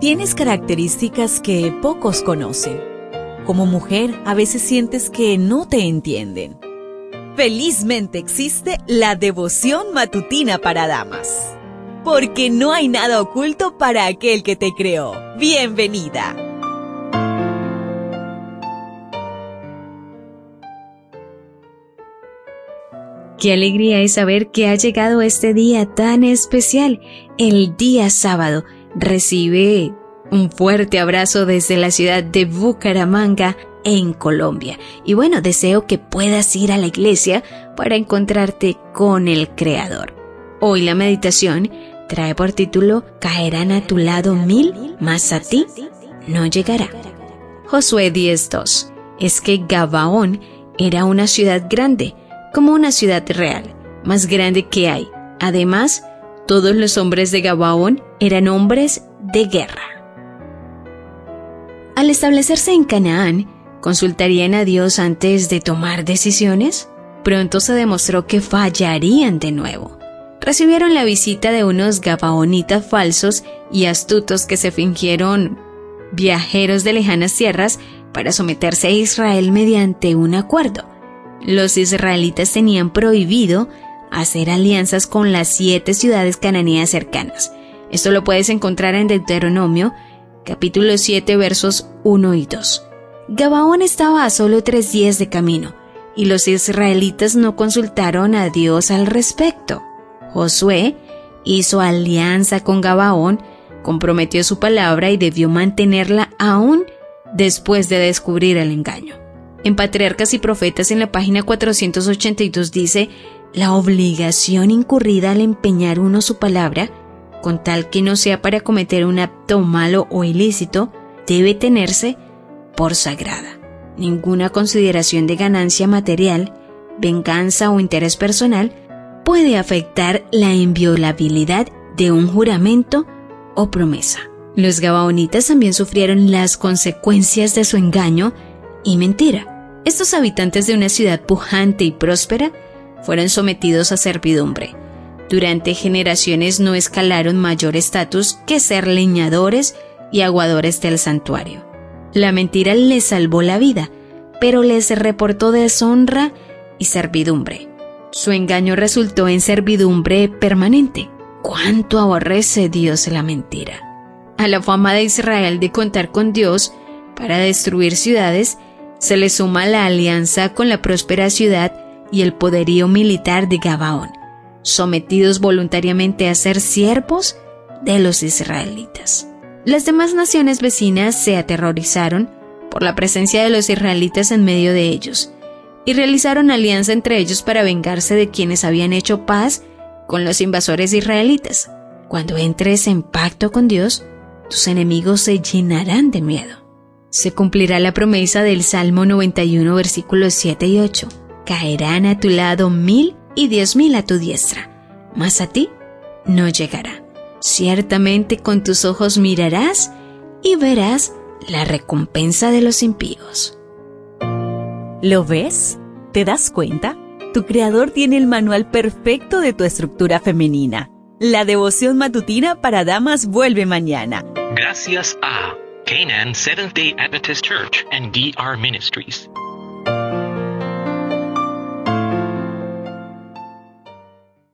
Tienes características que pocos conocen. Como mujer, a veces sientes que no te entienden. Felizmente existe la devoción matutina para damas. Porque no hay nada oculto para aquel que te creó. Bienvenida. Qué alegría es saber que ha llegado este día tan especial, el día sábado. Recibe un fuerte abrazo desde la ciudad de Bucaramanga, en Colombia. Y bueno, deseo que puedas ir a la iglesia para encontrarte con el Creador. Hoy la meditación trae por título Caerán a tu lado mil, mas a ti no llegará. Josué 10.2. Es que Gabaón era una ciudad grande, como una ciudad real, más grande que hay. Además, todos los hombres de Gabaón eran hombres de guerra. Al establecerse en Canaán, ¿consultarían a Dios antes de tomar decisiones? Pronto se demostró que fallarían de nuevo. Recibieron la visita de unos gabaonitas falsos y astutos que se fingieron viajeros de lejanas tierras para someterse a Israel mediante un acuerdo. Los israelitas tenían prohibido hacer alianzas con las siete ciudades cananeas cercanas. Esto lo puedes encontrar en Deuteronomio, capítulo 7, versos 1 y 2. Gabaón estaba a solo tres días de camino, y los israelitas no consultaron a Dios al respecto. Josué hizo alianza con Gabaón, comprometió su palabra y debió mantenerla aún después de descubrir el engaño. En Patriarcas y Profetas en la página 482 dice, la obligación incurrida al empeñar uno su palabra, con tal que no sea para cometer un acto malo o ilícito, debe tenerse por sagrada. Ninguna consideración de ganancia material, venganza o interés personal puede afectar la inviolabilidad de un juramento o promesa. Los gabaonitas también sufrieron las consecuencias de su engaño y mentira. Estos habitantes de una ciudad pujante y próspera fueron sometidos a servidumbre. Durante generaciones no escalaron mayor estatus que ser leñadores y aguadores del santuario. La mentira les salvó la vida, pero les reportó deshonra y servidumbre. Su engaño resultó en servidumbre permanente. ¿Cuánto aborrece Dios la mentira? A la fama de Israel de contar con Dios para destruir ciudades, se le suma la alianza con la próspera ciudad y el poderío militar de Gabaón, sometidos voluntariamente a ser siervos de los israelitas. Las demás naciones vecinas se aterrorizaron por la presencia de los israelitas en medio de ellos y realizaron alianza entre ellos para vengarse de quienes habían hecho paz con los invasores israelitas. Cuando entres en pacto con Dios, tus enemigos se llenarán de miedo se cumplirá la promesa del Salmo 91, versículos 7 y 8. Caerán a tu lado mil y diez mil a tu diestra, mas a ti no llegará. Ciertamente con tus ojos mirarás y verás la recompensa de los impíos. ¿Lo ves? ¿Te das cuenta? Tu creador tiene el manual perfecto de tu estructura femenina. La devoción matutina para damas vuelve mañana. Gracias a Canaan Seventh day Adventist Church and DR Ministries.